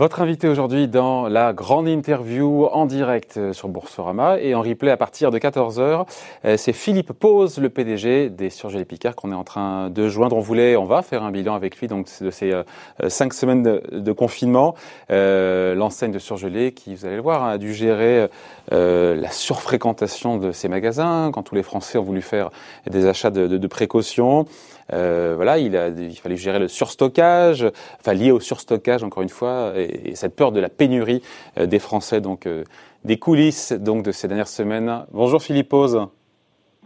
Votre invité aujourd'hui dans la grande interview en direct sur Boursorama et en replay à partir de 14h, euh, c'est Philippe Pose, le PDG des Surgelés Picard qu'on est en train de joindre. On voulait, on va faire un bilan avec lui donc de ces euh, cinq semaines de, confinement. Euh, L'enseigne de Surgelés qui, vous allez le voir, a dû gérer euh, la surfréquentation de ces magasins quand tous les Français ont voulu faire des achats de, de, précaution. Euh, voilà, il, a, il fallait gérer le surstockage, enfin lié au surstockage encore une fois, cette peur de la pénurie euh, des Français, donc euh, des coulisses donc de ces dernières semaines. Bonjour Philippe Pose.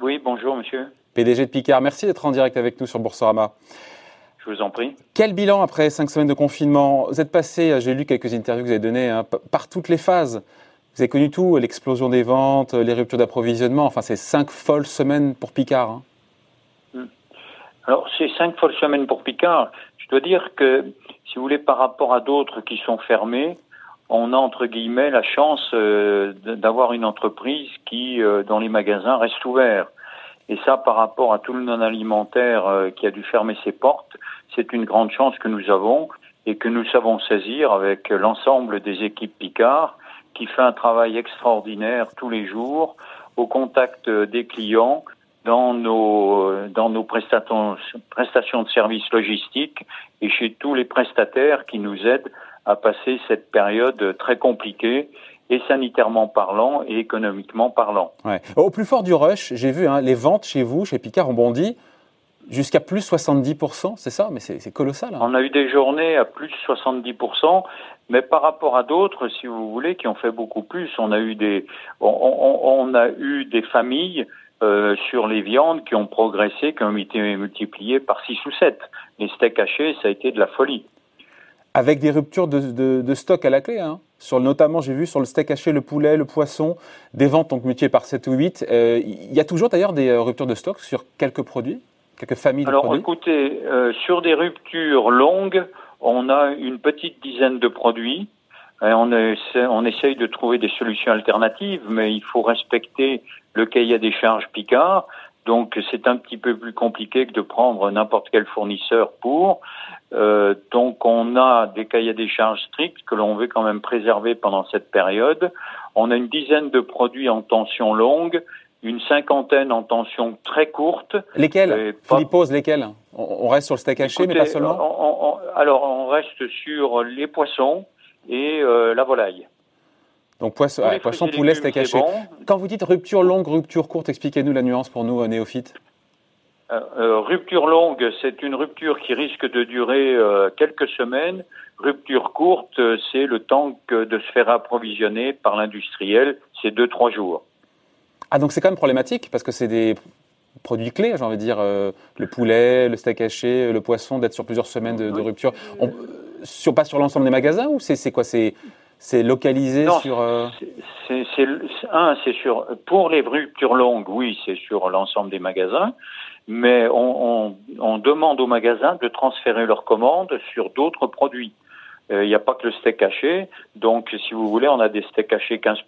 Oui, bonjour monsieur. PDG de Picard, merci d'être en direct avec nous sur Boursorama. Je vous en prie. Quel bilan après cinq semaines de confinement? Vous êtes passé, j'ai lu quelques interviews que vous avez données, hein, par toutes les phases. Vous avez connu tout, l'explosion des ventes, les ruptures d'approvisionnement, enfin c'est cinq folles semaines pour Picard. Hein. Alors, ces cinq folles semaines pour Picard, je dois dire que, si vous voulez, par rapport à d'autres qui sont fermés, on a entre guillemets la chance euh, d'avoir une entreprise qui, euh, dans les magasins, reste ouverte. Et ça, par rapport à tout le non-alimentaire euh, qui a dû fermer ses portes, c'est une grande chance que nous avons et que nous savons saisir avec l'ensemble des équipes Picard, qui fait un travail extraordinaire tous les jours au contact des clients dans nos, dans nos prestations, prestations de services logistiques et chez tous les prestataires qui nous aident à passer cette période très compliquée et sanitairement parlant et économiquement parlant. Ouais. Au plus fort du rush, j'ai vu hein, les ventes chez vous, chez Picard, ont bondi jusqu'à plus 70%, c'est ça? Mais c'est colossal. Hein. On a eu des journées à plus 70%, mais par rapport à d'autres, si vous voulez, qui ont fait beaucoup plus, on a eu des, on, on, on a eu des familles euh, sur les viandes qui ont progressé, qui ont été multipliées par 6 ou 7. Les steaks hachés, ça a été de la folie. Avec des ruptures de, stock à la clé, hein. sur, notamment j'ai vu sur le steak haché, le poulet, le poisson, des ventes donc multipliées par 7 ou 8. Euh, il y a toujours d'ailleurs des euh, ruptures de stock sur quelques produits, quelques familles de Alors, produits Alors écoutez, sur des ruptures longues, on a une petite dizaine de produits. On, on essaye de trouver des solutions alternatives, mais il faut respecter le cahier des charges Picard. Donc c'est un petit peu plus compliqué que de prendre n'importe quel fournisseur pour. Euh, donc on a des cahiers des charges stricts que l'on veut quand même préserver pendant cette période. On a une dizaine de produits en tension longue, une cinquantaine en tension très courte. Lesquels Philippe pose lesquels on, reste sur le steak haché, mais pas seulement Alors on reste sur les poissons et euh, la volaille. Donc poisson, poisson poulet, steak haché. Quand vous dites rupture longue, rupture courte, expliquez-nous la nuance pour nous, euh, néophytes. Euh, rupture longue, c'est une rupture qui risque de durer quelques semaines. Rupture courte, c'est le temps que de se faire approvisionner par l'industriel, c'est deux trois jours. Ah donc c'est quand même problématique parce que c'est des produits clés, j'ai envie de dire le poulet, le steak haché, le poisson, d'être sur plusieurs semaines de, rupture. On, sur, pas sur l'ensemble des magasins ou c'est quoi C'est c'est localisé sur. Euh... C'est un, c'est sur pour les ruptures longues, oui, c'est sur l'ensemble des magasins, mais on, on, on, demande aux magasins de transférer leurs commandes sur d'autres produits. Euh, il n'y a pas que le steak haché, donc si vous voulez, on a des steaks hachés 15%,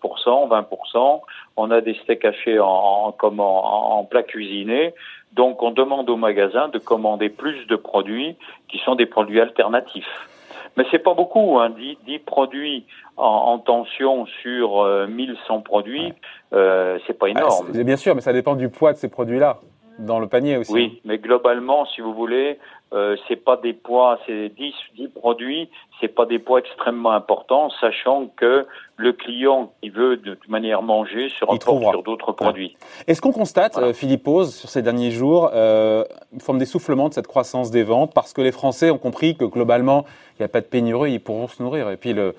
20%, on a des steaks hachés en, en, comme en, en plat cuisiné, donc on demande aux magasins de commander plus de produits qui sont des produits alternatifs. Mais c'est pas beaucoup, hein, 10, 10 produits en, en, tension sur euh, 1100 produits, euh, c'est pas ah, énorme. bien sûr, mais ça dépend du poids de ces produits-là dans le panier aussi. Oui, mais globalement, si vous voulez, euh, c'est pas des poids, c'est 10, 10 produits, c'est pas des poids extrêmement importants, sachant que le client qui veut de toute manière manger se reporte sur d'autres produits. Est-ce qu'on constate, euh, Philippe Pose, sur ces derniers jours, euh, une forme d'essoufflement de cette croissance des ventes parce que les Français ont compris que globalement, il n'y a pas de pénurie, ils pourront se nourrir. Et puis le,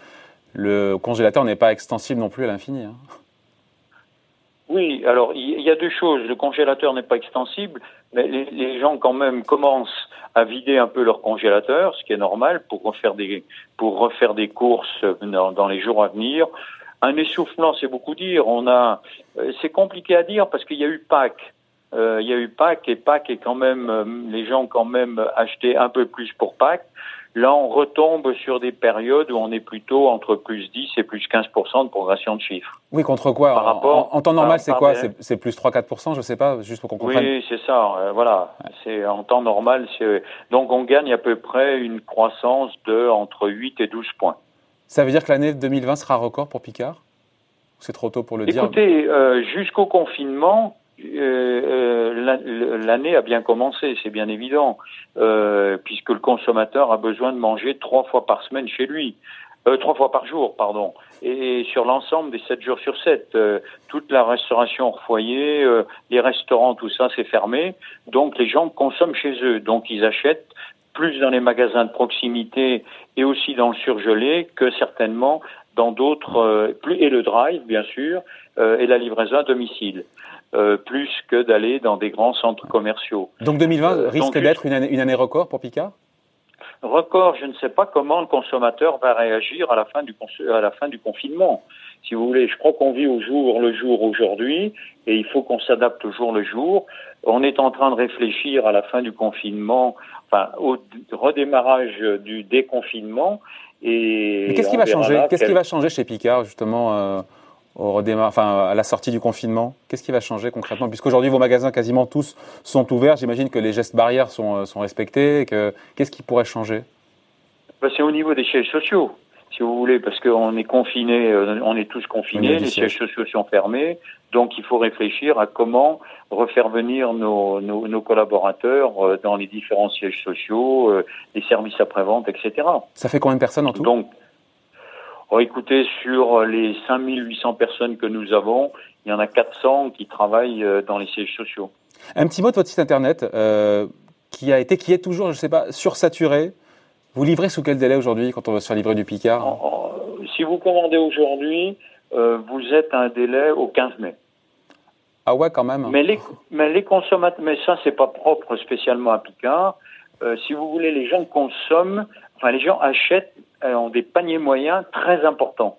le congélateur n'est pas extensible non plus à l'infini. Hein. Oui, alors il y a deux choses. Le congélateur n'est pas extensible, mais les, gens quand même commencent à vider un peu leur congélateur, ce qui est normal pour refaire des pour refaire des courses dans, les jours à venir. Un essoufflement, c'est beaucoup dire. On a, euh, c'est compliqué à dire parce qu'il y a eu Pâques. Euh, il y a eu Pâques et Pâques est quand même, euh, les gens quand même achetaient un peu plus pour Pâques. Là, on retombe sur des périodes où on est plutôt entre plus 10 et plus 15% de progression de chiffres. Oui, contre quoi par rapport, en, temps normal, c'est quoi C'est plus 3-4% je sais pas, juste pour qu'on comprenne. Oui, c'est ça, euh, voilà. C'est En temps normal, donc on gagne à peu près une croissance de entre 8 et 12 points. Ça veut dire que l'année 2020 sera record pour Picard? C'est trop tôt pour le dire Écoutez, jusqu'au confinement, l'année a bien commencé, c'est bien évident, puisque le consommateur a besoin de manger trois fois par semaine chez lui. trois fois par jour, pardon et sur l'ensemble des 7 jours sur 7. Euh, toute la restauration hors foyer, euh, les restaurants, tout ça, c'est fermé. Donc les gens consomment chez eux. Donc ils achètent plus dans les magasins de proximité et aussi dans le surgelé que certainement dans d'autres, euh, plus et le drive bien sûr, et la livraison à domicile. Plus que d'aller dans des grands centres commerciaux. Donc 2020 risque d'être une une année record pour Picard? Record, je ne sais pas comment le consommateur va réagir à la fin du, à la fin du confinement. Si vous voulez, je crois qu'on vit au jour le jour aujourd'hui et il faut qu'on s'adapte au jour le jour. On est en train de réfléchir à la fin du confinement, enfin au redémarrage du déconfinement. Et qu'est-ce qui va changer Qu'est-ce qui va changer chez Picard justement euh, au enfin, à la sortie du confinement. Qu'est-ce qui va changer concrètement? Puisqu'aujourd'hui, vos magasins, quasiment tous, sont ouverts, j'imagine que les gestes barrières sont, euh, sont respectés. Qu'est-ce qui pourrait changer? Ben, C'est au niveau des sièges sociaux, si vous voulez, parce qu'on est confinés, euh, on est tous confinés, les sièges. sociaux sont fermés, donc il faut réfléchir à comment refaire venir nos, nos, collaborateurs euh, dans les différents sièges sociaux, les services après-vente, etc. Ça fait combien de personnes en tout? Donc, Oh, écoutez, sur les 5800 personnes que nous avons, il y en a 400 qui travaillent euh, dans les sièges sociaux. Un petit mot de votre site internet euh, qui a été, qui est toujours, je ne sais pas, sursaturé. Vous livrez sous quel délai aujourd'hui quand on va se faire livrer du Picard? Si vous commandez aujourd'hui, euh, vous êtes à un délai au 15 mai. Ah ouais, quand même. Mais les, mais les consommateurs, mais ça c'est pas propre spécialement à Picard. si vous voulez, les gens consomment, enfin les gens achètent euh, ont des paniers moyens très importants.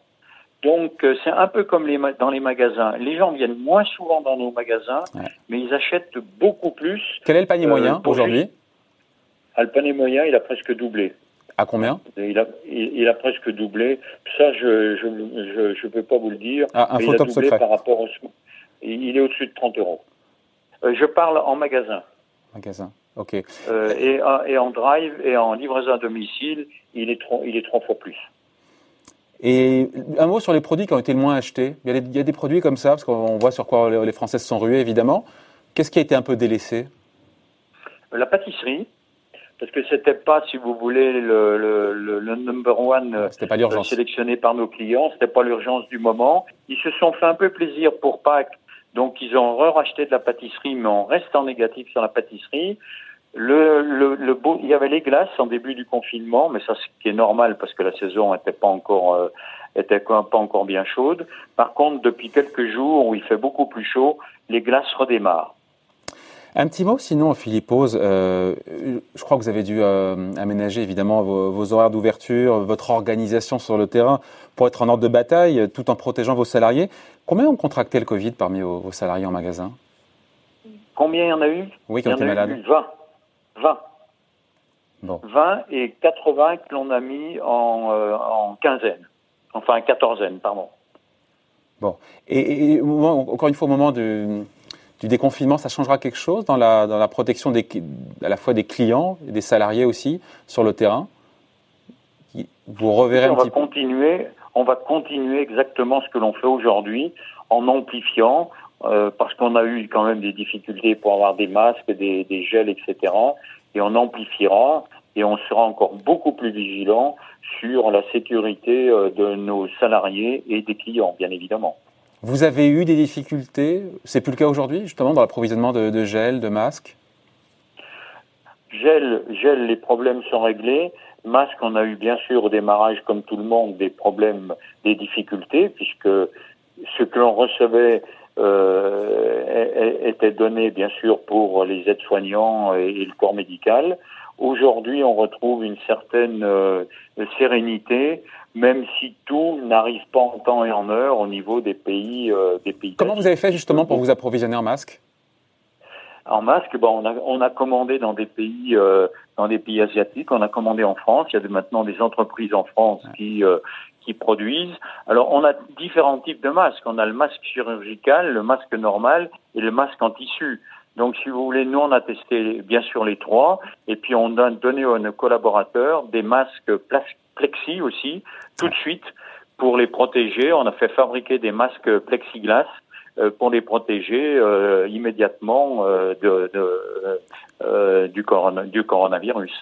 Donc euh, c'est un peu comme les dans les magasins. Les gens viennent moins souvent dans nos magasins, mais ils achètent beaucoup plus. Quel est le panier moyen euh, aujourd'hui ah, Le panier moyen, il a presque doublé. À combien il a, il, a, presque doublé. Ça, je je, je, peux pas vous le dire. Ah, un il a doublé par rapport au. Il est au-dessus de 30 euros. je parle en magasin. Magasin. Euh, et, et, en drive et en livraison à domicile, il est, il est trois fois plus. Et un mot sur les produits qui ont été le moins achetés. Il y a des, il y a des produits comme ça, parce qu'on voit sur quoi les Français se sont rués, évidemment. Qu'est-ce qui a été un peu délaissé? La pâtisserie, parce que c'était pas, si vous voulez, le, le, le, number one pas euh, sélectionné par nos clients. C'était pas l'urgence du moment. Ils se sont fait un peu plaisir pour Pâques, donc ils ont racheté de la pâtisserie, mais en restant négatif sur la pâtisserie. Le, le, le beau, il y avait les glaces en début du confinement, mais ça, ce qui est normal parce que la saison n'était pas encore euh, était pas encore bien chaude. Par contre, depuis quelques jours où il fait beaucoup plus chaud, les glaces redémarrent. Un petit mot sinon, Philippe euh, je crois que vous avez dû euh, aménager évidemment vos, horaires d'ouverture, votre organisation sur le terrain pour être en ordre de bataille tout en protégeant vos salariés. Combien ont contracté le Covid parmi vos, salariés en magasin? Combien il y en a eu? Oui, quand tu es malade. 20. 20. Bon. 20 et 80 que l'on a mis en, euh, en quinzaine. Enfin, quatorzaine, pardon. Bon. Et, encore une fois, au moment du, du, déconfinement, ça changera quelque chose dans la, dans la protection des, à la fois des clients et des salariés aussi sur le terrain? Vous reverrez on un va petit continuer, On va continuer exactement ce que l'on fait aujourd'hui en amplifiant, euh, parce qu'on a eu quand même des difficultés pour avoir des masques, des, des gels, etc. Et on amplifiera et on sera encore beaucoup plus vigilant sur la sécurité euh, de nos salariés et des clients, bien évidemment. Vous avez eu des difficultés, c'est plus le cas aujourd'hui, justement, dans l'approvisionnement de, de, gel, de masques? Gel, gel, les problèmes sont réglés. Masque, on a eu bien sûr au démarrage, comme tout le monde, des problèmes, des difficultés, puisque ce que l'on recevait euh, était donné bien sûr pour les aides-soignants et, le corps médical. Aujourd'hui, on retrouve une certaine euh, sérénité, même si tout n'arrive pas en temps et en heure au niveau des pays. Euh, des pays Comment vous avez fait justement pour vous approvisionner en masques? En masque, bon, on, a, on a commandé dans des pays, euh, dans des pays asiatiques, on a commandé en France. Il y a maintenant des entreprises en France qui euh, qui produisent. Alors, on a différents types de masques. On a le masque chirurgical, le masque normal et le masque en tissu. Donc, si vous voulez, nous, on a testé bien sûr les trois, et puis on a donné à nos collaborateurs des masques plexi aussi, tout de suite, pour les protéger. On a fait fabriquer des masques plexiglas pour les protéger euh, immédiatement euh, du, corona, du, coronavirus.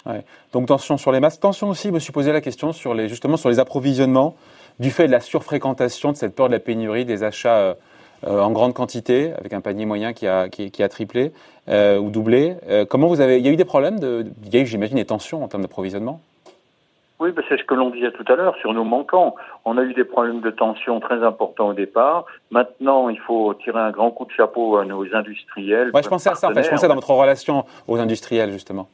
Donc tension sur les masques, tension aussi, je me suis posé la question sur les, justement sur les approvisionnements, du fait de la surfréquentation, de cette peur de la pénurie, des achats en grande quantité, avec un panier moyen qui a, triplé ou doublé. comment vous avez, il y a eu des problèmes, il y a eu j'imagine des tensions en termes d'approvisionnement? Oui, ben c'est ce que l'on disait tout à l'heure sur nos manquants. On a eu des problèmes de tension très importants au départ. Maintenant, il faut tirer un grand coup de chapeau à nos industriels. Ouais, je pensais à ça. En fait. Je pensais dans votre relation aux industriels, justement.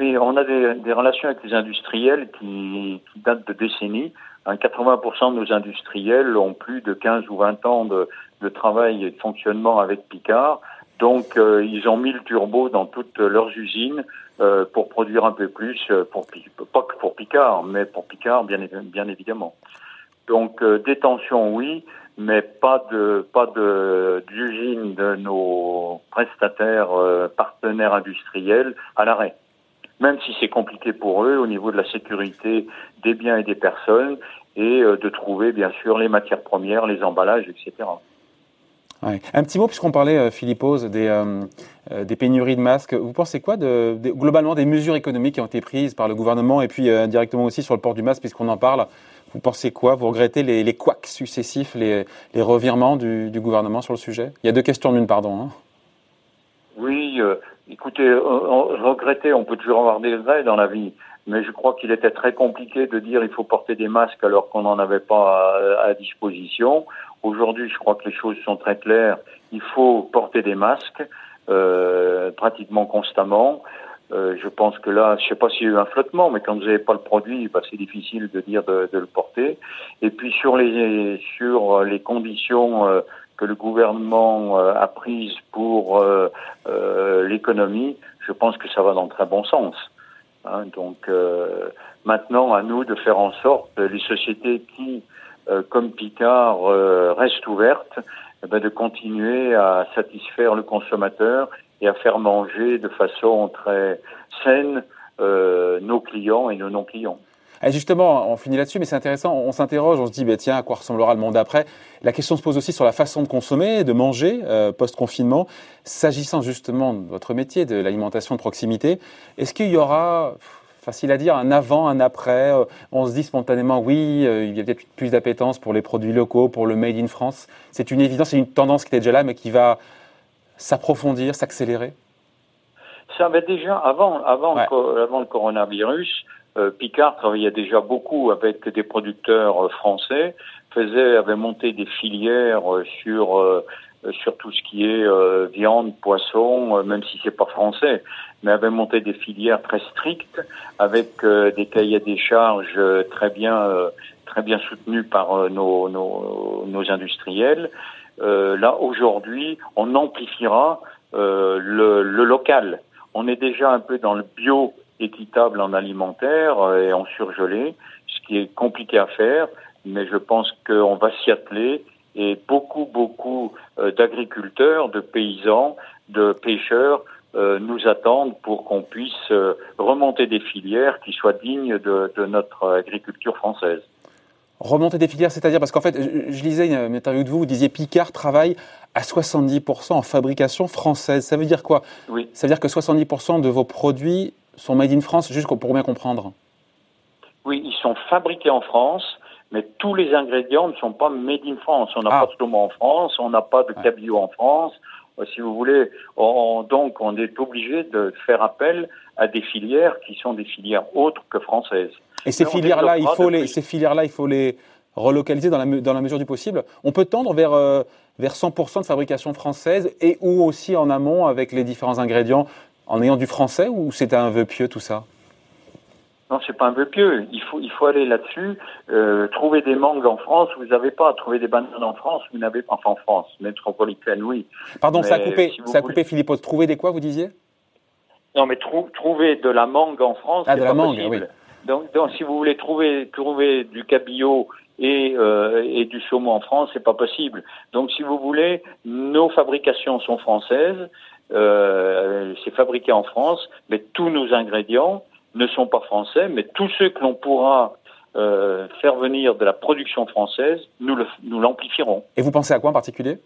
Oui, on a des, des relations avec les industriels qui, qui datent de décennies. 80% de nos industriels ont plus de 15 ou 20 ans de, de travail et de fonctionnement avec Picard. Donc, euh, ils ont mis le turbo dans toutes leurs usines euh, pour produire un peu plus, euh, pour, pas que pour Picard, mais pour Picard, bien, évidemment. Donc, tensions, oui, mais pas de pas d'usine de nos prestataires partenaires industriels à l'arrêt. Même si c'est compliqué pour eux au niveau de la sécurité des biens et des personnes et de trouver bien sûr les matières premières, les emballages, etc. Un petit mot, puisqu'on parlait, euh, Philippose, des, euh, euh, des pénuries de masques. Vous pensez quoi de, globalement des mesures économiques qui ont été prises par le gouvernement et puis indirectement aussi sur le port du masque, puisqu'on en parle? Vous pensez quoi? Vous regrettez les, les couacs successifs, les, les revirements du, du, gouvernement sur le sujet? Il y a deux questions d'une, pardon. Hein. Oui, écoutez, regretter, on peut toujours avoir des regrets dans la vie mais je crois qu'il était très compliqué de dire il faut porter des masques alors qu'on n'en avait pas à, disposition. Aujourd'hui, je crois que les choses sont très claires. Il faut porter des masques euh, pratiquement constamment. Euh, je pense que là, je sais pas s'il y a eu un flottement, mais quand vous n'avez pas le produit, bah, c'est difficile de dire de, de, le porter. Et puis sur les sur les conditions euh, que le gouvernement euh, a prises pour euh, l'économie, je pense que ça va dans le très bon sens. Hein, donc euh, maintenant, à nous de faire en sorte les sociétés qui, euh, comme Picard, euh, restent ouvertes, eh ben, de continuer à satisfaire le consommateur et à faire manger de façon très saine nos clients et nos non-clients. Et justement, on finit là-dessus, mais c'est intéressant. On s'interroge, on se dit, bah, tiens, à quoi ressemblera le monde après? La question se pose aussi sur la façon de consommer, de manger euh, post-confinement. S'agissant justement de votre métier, de l'alimentation de proximité, est-ce qu'il y aura facile à dire, un avant, un après? Euh, on se dit spontanément, oui, euh, il y a peut-être plus d'appétence pour les produits locaux, pour le Made in France. C'est une évidence, c'est une tendance qui était déjà là, mais qui va s'approfondir, s'accélérer? Ça avait déjà, avant, avant, avant le coronavirus, Picard travaillait déjà beaucoup avec des producteurs euh, français, faisait, avait monté des filières euh, sur sur tout ce qui est viande, poisson, même si c'est pas français, mais avait monté des filières très strictes avec des cahiers des charges très bien très bien soutenus par nos, nos, nos industriels. là aujourd'hui, on amplifiera le, le local. On est déjà un peu dans le bio équitable en alimentaire euh, et en surgelé, ce qui est compliqué à faire, mais je pense qu'on va s'y atteler et beaucoup, beaucoup euh, d'agriculteurs, de paysans, de pêcheurs euh, nous attendent pour qu'on puisse remonter des filières qui soient dignes de, de notre agriculture française. Remonter des filières, c'est-à-dire parce qu'en fait, je, lisais une interview de vous, vous disiez Picard travaille à 70% en fabrication française. Ça veut dire quoi? Oui. Ça veut dire que 70% de vos produits sont made in France, juste pour bien comprendre Oui, ils sont fabriqués en France, mais tous les ingrédients ne sont pas made in France. On n'a ah. pas de saumon en France, on n'a pas de cabillaud en France. Euh, si vous voulez, donc on est obligé de faire appel à des filières qui sont des filières autres que françaises. Et ces filières-là, il faut les, ces filières-là, il faut les relocaliser dans la, dans la mesure du possible. On peut tendre vers euh, vers 100% de fabrication française et ou aussi en amont avec les différents ingrédients en ayant du français ou c'est un vœu pieux tout ça? Non, c'est pas un vœu pieux. Il faut, il faut aller là-dessus. Euh, trouver des mangues en France, vous n'avez pas. Trouver des bananes en France, vous n'avez pas. Enfin, en France, métropolitaine, oui. Pardon, ça a coupé. ça a coupé, Philippe. Trouver des quoi, vous disiez? Non, mais trouver de la mangue en France. Ah, de la mangue, oui. Donc, donc, si vous voulez trouver, trouver du cabillaud et, euh, et du saumon en France, c'est pas possible. Donc, si vous voulez, nos fabrications sont françaises, euh, c'est fabriqué en France, mais tous nos ingrédients ne sont pas français, mais tous ceux que l'on pourra euh, faire venir de la production française, nous, l'amplifierons. Et vous pensez à quoi en particulier?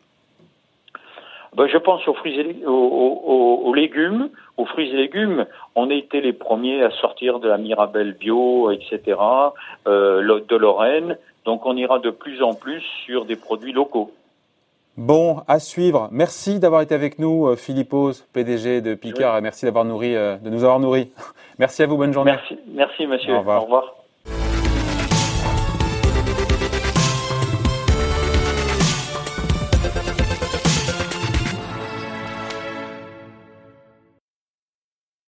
Ben, je pense aux fruits et aux, aux, aux, légumes. Aux fruits et légumes, on a été les premiers à de la Mirabelle bio, etc., euh, de Lorraine. Donc on ira de plus en plus sur des produits locaux. Bon, à suivre. Merci d'avoir été avec nous, euh, Philippe Ose, PDG de Picard, et merci d'avoir nourri, euh, de nous avoir nourris. Merci à vous, bonne journée. Merci, merci monsieur. Au revoir. Au revoir.